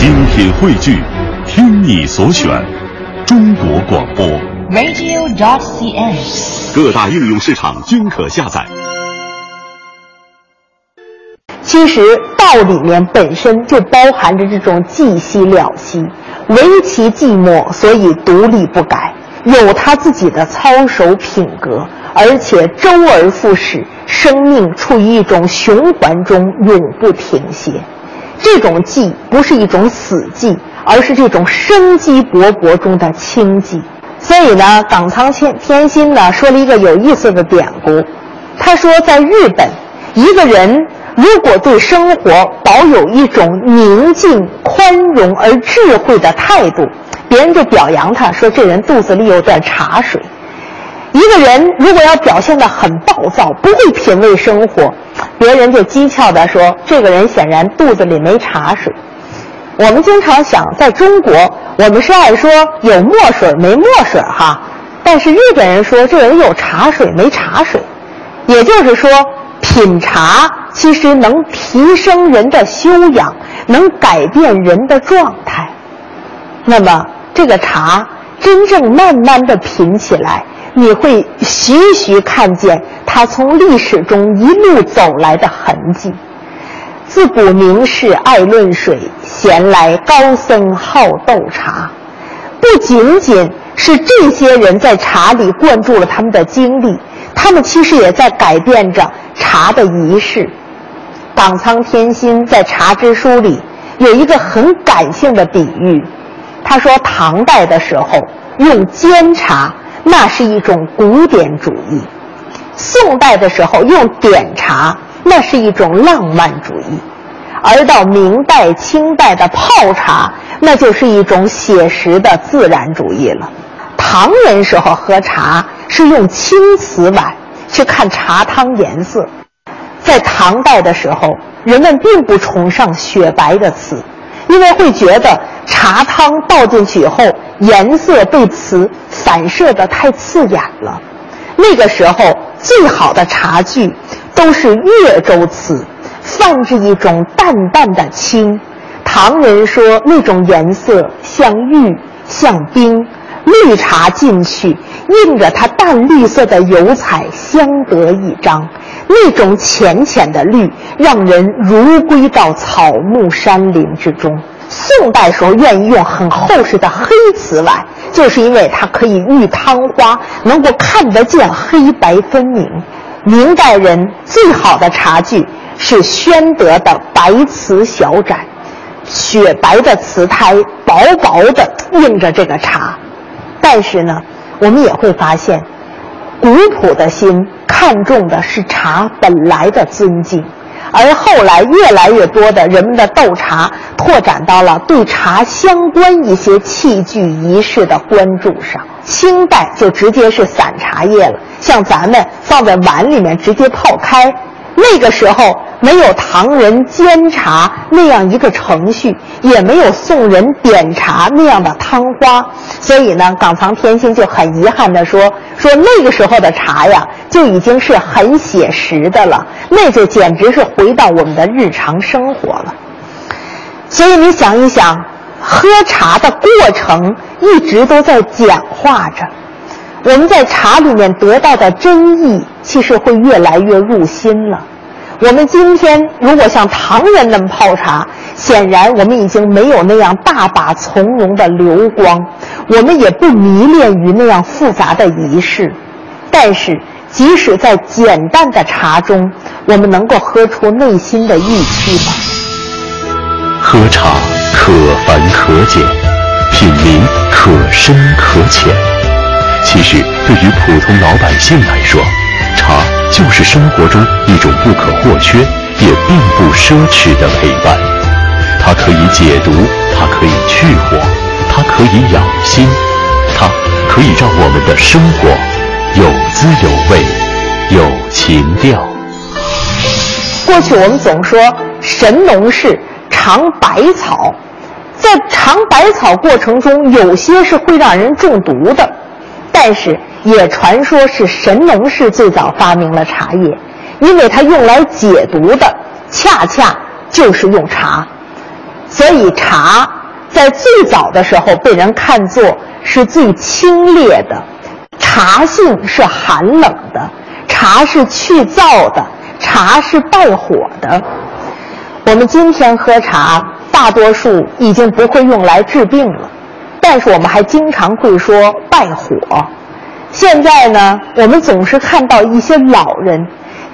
精品汇聚，听你所选，中国广播。radio.cn。各大应用市场均可下载。其实道里面本身就包含着这种寂兮了兮，唯其寂寞，所以独立不改，有他自己的操守品格，而且周而复始，生命处于一种循环中永不停歇。这种寂不是一种死寂，而是这种生机勃勃中的清寂。所以呢，冈仓天天心呢说了一个有意思的典故，他说在日本，一个人如果对生活保有一种宁静、宽容而智慧的态度，别人就表扬他说这人肚子里有点茶水。一个人如果要表现得很暴躁，不会品味生活，别人就讥诮地说这个人显然肚子里没茶水。我们经常想，在中国，我们是爱说有墨水没墨水哈，但是日本人说这人有茶水没茶水，也就是说，品茶其实能提升人的修养，能改变人的状态。那么，这个茶真正慢慢的品起来，你会徐徐看见他从历史中一路走来的痕迹。自古名士爱论水，闲来高僧好斗茶。不仅仅是这些人在茶里灌注了他们的精力，他们其实也在改变着茶的仪式。冈仓天心在《茶之书》里有一个很感性的比喻，他说唐代的时候用煎茶，那是一种古典主义；宋代的时候用点茶，那是一种浪漫主义；而到明代、清代的泡茶，那就是一种写实的自然主义了。唐人时候喝茶是用青瓷碗去看茶汤颜色，在唐代的时候，人们并不崇尚雪白的瓷，因为会觉得茶汤倒进去以后，颜色被瓷反射的太刺眼了。那个时候最好的茶具都是越州瓷，泛着一种淡淡的青。唐人说那种颜色像玉，像冰。绿茶进去，映着它淡绿色的油彩，相得益彰。那种浅浅的绿，让人如归到草木山林之中。宋代时候愿意用很厚实的黑瓷碗，就是因为它可以遇汤花，能够看得见黑白分明。明代人最好的茶具是宣德的白瓷小盏，雪白的瓷胎，薄薄的映着这个茶。但是呢，我们也会发现，古朴的心看重的是茶本来的尊敬，而后来越来越多的人们的斗茶拓展到了对茶相关一些器具仪式的关注上。清代就直接是散茶叶了，像咱们放在碗里面直接泡开。那个时候没有唐人煎茶那样一个程序，也没有宋人点茶那样的汤花，所以呢，冈仓天心就很遗憾地说：“说那个时候的茶呀，就已经是很写实的了，那就简直是回到我们的日常生活了。”所以你想一想，喝茶的过程一直都在简化着。我们在茶里面得到的真意，其实会越来越入心了。我们今天如果像唐人那么泡茶，显然我们已经没有那样大把从容的流光，我们也不迷恋于那样复杂的仪式。但是，即使在简单的茶中，我们能够喝出内心的意趣吧？喝茶可繁可简，品茗可深可浅。其实，对于普通老百姓来说，茶就是生活中一种不可或缺，也并不奢侈的陪伴。它可以解毒，它可以去火，它可以养心，它可以让我们的生活有滋有味，有情调。过去我们总说神农氏尝百草，在尝百草过程中，有些是会让人中毒的。但是也传说是神农氏最早发明了茶叶，因为它用来解毒的恰恰就是用茶。所以茶在最早的时候被人看作是最清冽的，茶性是寒冷的，茶是去燥的，茶是败火的。我们今天喝茶，大多数已经不会用来治病了，但是我们还经常会说败火。现在呢，我们总是看到一些老人。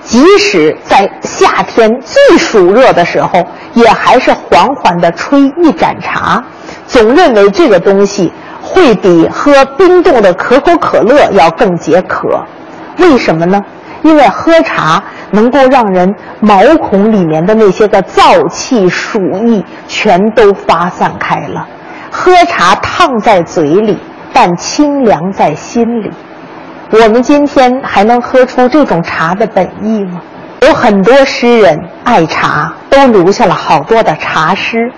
即使在夏天最暑热的时候，也还是缓缓地吹一盏茶，总认为这个东西会比喝冰冻的可口可乐要更解渴。为什么呢？因为喝茶能够让人毛孔里面的那些个燥气、暑意全都发散开了。喝茶烫在嘴里，但清凉在心里。我们今天还能喝出这种茶的本意吗？有很多诗人爱茶，都留下了好多的茶诗。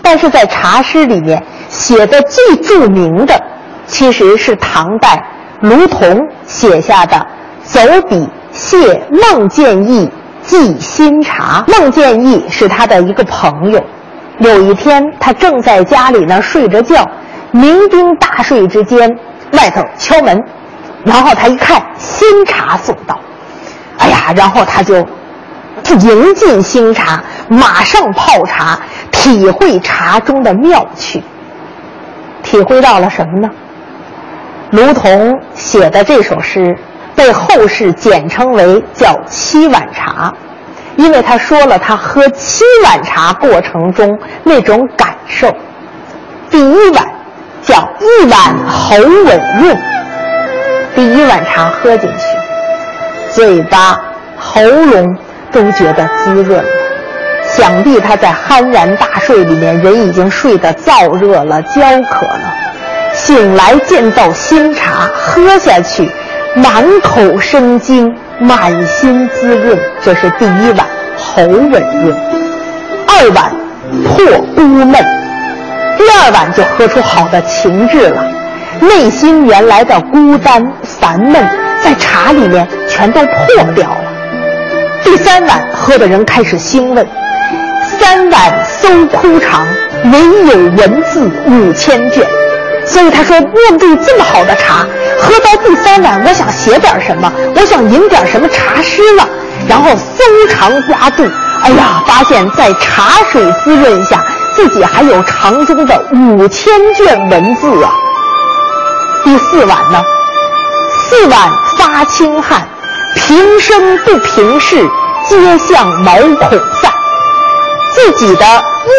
但是在茶诗里面写的最著名的，其实是唐代卢仝写下的《走笔谢孟建义寄新茶》。孟建义是他的一个朋友。有一天，他正在家里呢睡着觉，酩酊大睡之间，外头敲门。然后他一看新茶送到，哎呀，然后他就迎进新茶，马上泡茶，体会茶中的妙趣。体会到了什么呢？卢仝写的这首诗被后世简称为叫七碗茶，因为他说了他喝七碗茶过程中那种感受。第一碗叫一碗喉吻润。第一碗茶喝进去，嘴巴、喉咙都觉得滋润了。想必他在酣然大睡里面，人已经睡得燥热了、焦渴了。醒来见到新茶，喝下去，满口生津，满心滋润。这是第一碗喉吻润。二碗破孤闷，第二碗就喝出好的情致了。内心原来的孤单烦闷，在茶里面全都破掉了。第三碗喝的人开始兴奋，三碗搜枯肠，唯有文字五千卷。所以他说，面对这么好的茶，喝到第三碗，我想写点什么，我想吟点什么茶诗了。然后搜肠刮肚，哎呀，发现在茶水滋润下，自己还有肠中的五千卷文字啊。第四碗呢？四碗发清汗，平生不平事，皆向毛孔散。自己的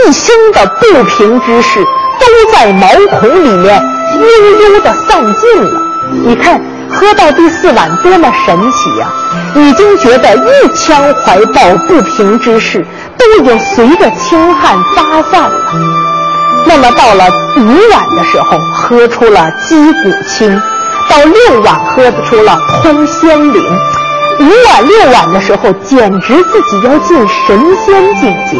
一生的不平之事，都在毛孔里面悠悠的散尽了。你看，喝到第四碗多么神奇呀！已经觉得一腔怀抱不平之事，都已经随着清汗发散了。那么到了五碗的时候，喝出了击鼓清；到六碗喝出了通仙灵；五碗六碗的时候，简直自己要进神仙境界。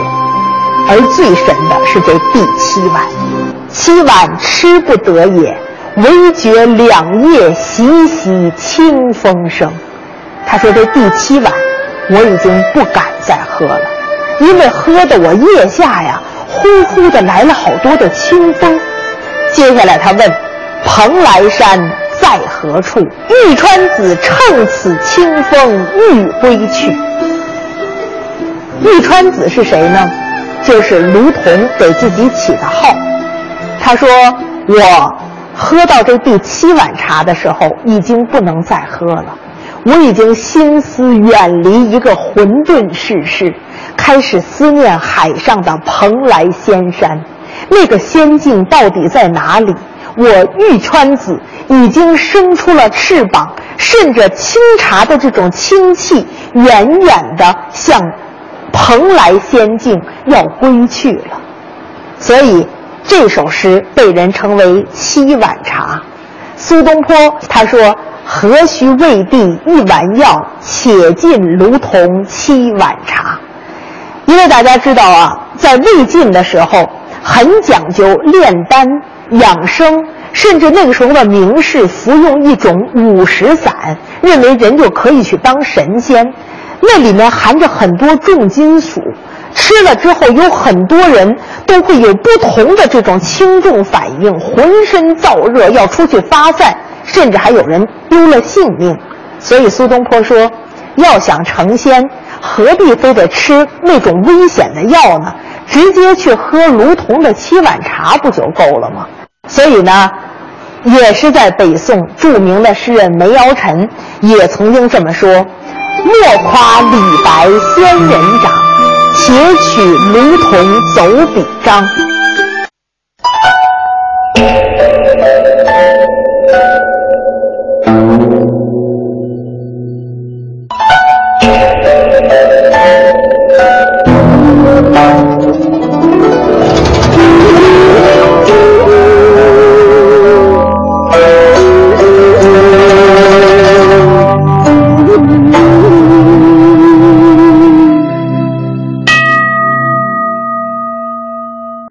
而最神的是这第七碗，七碗吃不得也，唯觉两腋习习清风生。他说这第七碗，我已经不敢再喝了，因为喝的我腋下呀。呼呼的来了好多的清风，接下来他问：“蓬莱山在何处？玉川子乘此清风欲归去。”玉川子是谁呢？就是卢仝给自己起的号。他说：“我喝到这第七碗茶的时候，已经不能再喝了，我已经心思远离一个混沌世事。”开始思念海上的蓬莱仙山，那个仙境到底在哪里？我玉川子已经生出了翅膀，顺着清茶的这种清气，远远的向蓬莱仙境要归去了。所以这首诗被人称为七碗茶。苏东坡他说：“何须魏帝一碗药，且尽卢仝七碗茶。”因为大家知道啊，在魏晋的时候很讲究炼丹养生，甚至那个时候的名士服用一种五石散，认为人就可以去当神仙。那里面含着很多重金属，吃了之后有很多人都会有不同的这种轻重反应，浑身燥热，要出去发散，甚至还有人丢了性命。所以苏东坡说，要想成仙，何必非得吃那种危险的药呢？直接去喝卢仝的七碗茶不就够了吗？所以呢，也是在北宋著名的诗人梅尧臣也曾经这么说：“莫夸李白仙人掌，且取卢仝走笔章。”